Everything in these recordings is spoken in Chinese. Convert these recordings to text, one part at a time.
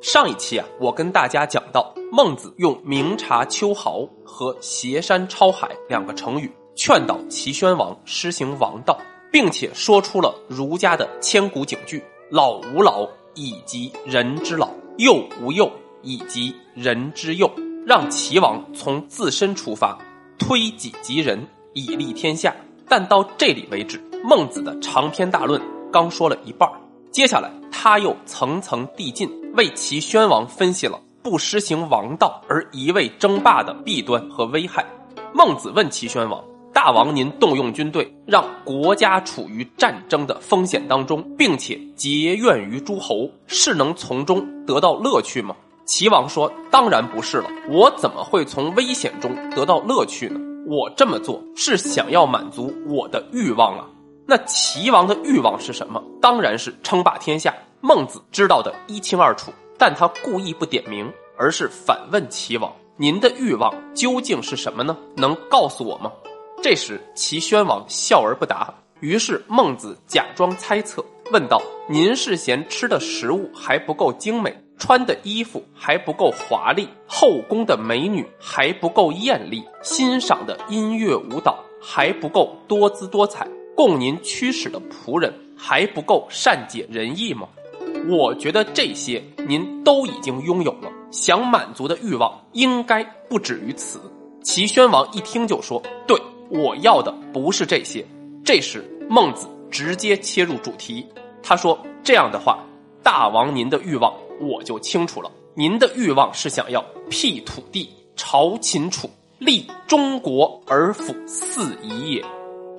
上一期啊，我跟大家讲到，孟子用“明察秋毫”和“挟山超海”两个成语，劝导齐宣王施行王道，并且说出了儒家的千古警句：“老吾老以及人之老，幼吾幼以及人之幼。”让齐王从自身出发，推己及人，以利天下。但到这里为止，孟子的长篇大论刚说了一半接下来他又层层递进。为齐宣王分析了不施行王道而一味争霸的弊端和危害。孟子问齐宣王：“大王，您动用军队，让国家处于战争的风险当中，并且结怨于诸侯，是能从中得到乐趣吗？”齐王说：“当然不是了，我怎么会从危险中得到乐趣呢？我这么做是想要满足我的欲望啊。那齐王的欲望是什么？当然是称霸天下。”孟子知道的一清二楚，但他故意不点名，而是反问齐王：“您的欲望究竟是什么呢？能告诉我吗？”这时齐宣王笑而不答。于是孟子假装猜测，问道：“您是嫌吃的食物还不够精美，穿的衣服还不够华丽，后宫的美女还不够艳丽，欣赏的音乐舞蹈还不够多姿多彩，供您驱使的仆人还不够善解人意吗？”我觉得这些您都已经拥有了，想满足的欲望应该不止于此。齐宣王一听就说：“对，我要的不是这些。”这时孟子直接切入主题，他说：“这样的话，大王您的欲望我就清楚了。您的欲望是想要辟土地、朝秦楚、立中国而辅四夷也。”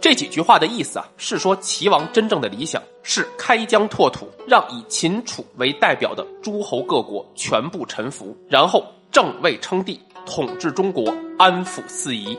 这几句话的意思啊，是说齐王真正的理想是开疆拓土，让以秦楚为代表的诸侯各国全部臣服，然后正位称帝，统治中国，安抚四夷。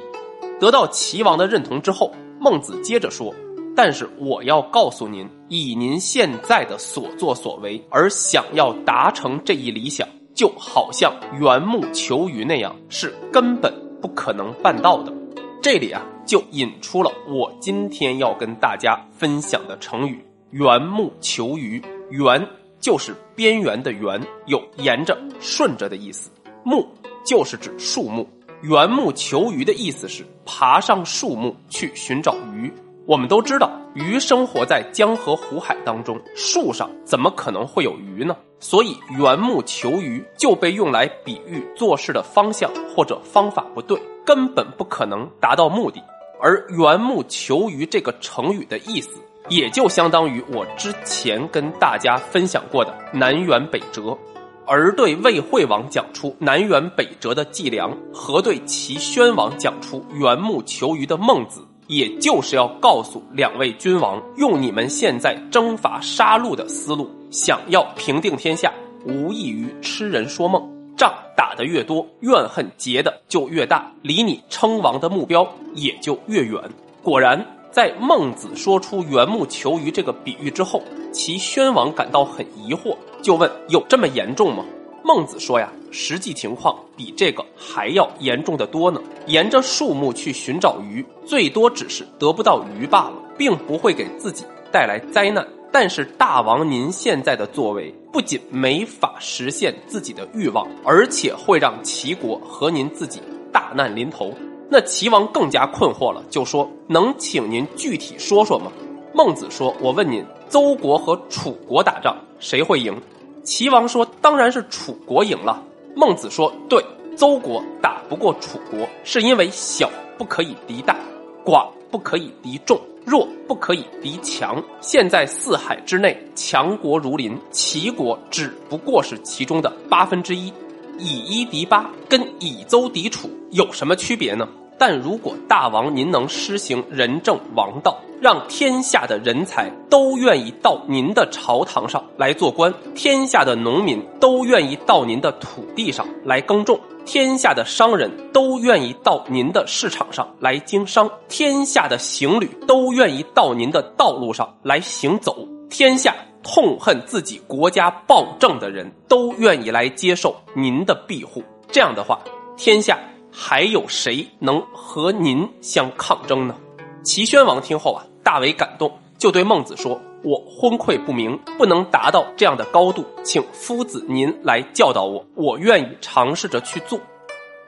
得到齐王的认同之后，孟子接着说：“但是我要告诉您，以您现在的所作所为，而想要达成这一理想，就好像缘木求鱼那样，是根本不可能办到的。”这里啊。就引出了我今天要跟大家分享的成语“缘木求鱼”。缘就是边缘的缘，有沿着、顺着的意思；木就是指树木。缘木求鱼的意思是爬上树木去寻找鱼。我们都知道，鱼生活在江河湖海当中，树上怎么可能会有鱼呢？所以“缘木求鱼”就被用来比喻做事的方向或者方法不对，根本不可能达到目的。而“缘木求鱼”这个成语的意思，也就相当于我之前跟大家分享过的“南辕北辙”。而对魏惠王讲出“南辕北辙”的计量，和对齐宣王讲出“缘木求鱼”的孟子，也就是要告诉两位君王，用你们现在征伐杀戮的思路，想要平定天下，无异于痴人说梦。仗打得越多，怨恨结的就越大，离你称王的目标也就越远。果然，在孟子说出“缘木求鱼”这个比喻之后，齐宣王感到很疑惑，就问：“有这么严重吗？”孟子说：“呀，实际情况比这个还要严重的多呢。沿着树木去寻找鱼，最多只是得不到鱼罢了，并不会给自己带来灾难。”但是大王，您现在的作为不仅没法实现自己的欲望，而且会让齐国和您自己大难临头。那齐王更加困惑了，就说：“能请您具体说说吗？”孟子说：“我问您，邹国和楚国打仗，谁会赢？”齐王说：“当然是楚国赢了。”孟子说：“对，邹国打不过楚国，是因为小不可以敌大，寡不可以敌众。”弱不可以敌强。现在四海之内，强国如林，齐国只不过是其中的八分之一。以一敌八，跟以邹敌楚有什么区别呢？但如果大王您能施行仁政王道，让天下的人才都愿意到您的朝堂上来做官，天下的农民都愿意到您的土地上来耕种。天下的商人都愿意到您的市场上来经商，天下的行旅都愿意到您的道路上来行走，天下痛恨自己国家暴政的人都愿意来接受您的庇护。这样的话，天下还有谁能和您相抗争呢？齐宣王听后啊，大为感动，就对孟子说。我昏聩不明，不能达到这样的高度，请夫子您来教导我，我愿意尝试着去做。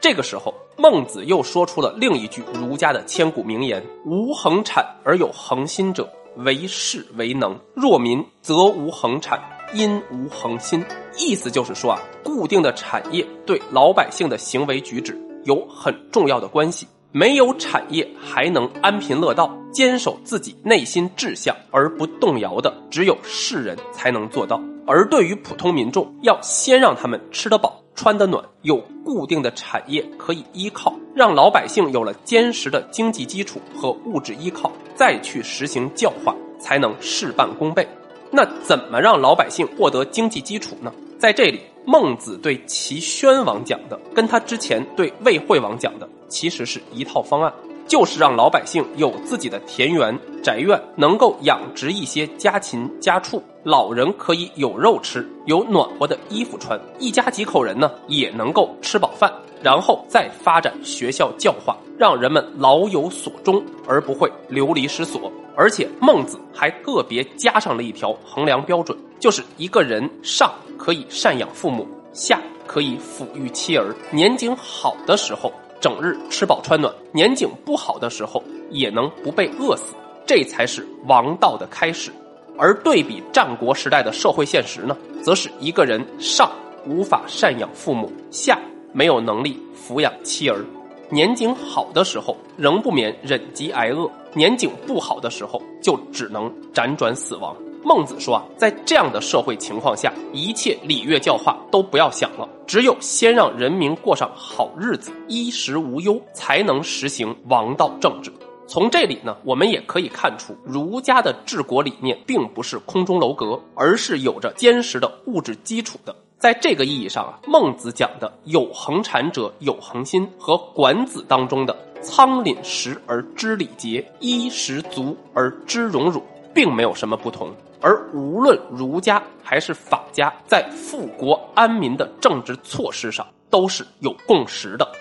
这个时候，孟子又说出了另一句儒家的千古名言：“无恒产而有恒心者，为士为能；若民则无恒产，因无恒心。”意思就是说啊，固定的产业对老百姓的行为举止有很重要的关系。没有产业还能安贫乐道、坚守自己内心志向而不动摇的，只有世人才能做到。而对于普通民众，要先让他们吃得饱、穿得暖，有固定的产业可以依靠，让老百姓有了坚实的经济基础和物质依靠，再去实行教化，才能事半功倍。那怎么让老百姓获得经济基础呢？在这里，孟子对齐宣王讲的，跟他之前对魏惠王讲的。其实是一套方案，就是让老百姓有自己的田园宅院，能够养殖一些家禽家畜，老人可以有肉吃，有暖和的衣服穿，一家几口人呢也能够吃饱饭，然后再发展学校教化，让人们老有所终，而不会流离失所。而且孟子还个别加上了一条衡量标准，就是一个人上可以赡养父母，下可以抚育妻儿，年景好的时候。整日吃饱穿暖，年景不好的时候也能不被饿死，这才是王道的开始。而对比战国时代的社会现实呢，则是一个人上无法赡养父母，下没有能力抚养妻儿。年景好的时候，仍不免忍饥挨饿；年景不好的时候，就只能辗转死亡。孟子说啊，在这样的社会情况下，一切礼乐教化都不要想了，只有先让人民过上好日子，衣食无忧，才能实行王道政治。从这里呢，我们也可以看出，儒家的治国理念并不是空中楼阁，而是有着坚实的物质基础的。在这个意义上啊，孟子讲的“有恒产者有恒心”和《管子》当中的“仓廪实而知礼节，衣食足而知荣辱”并没有什么不同。而无论儒家还是法家，在富国安民的政治措施上，都是有共识的。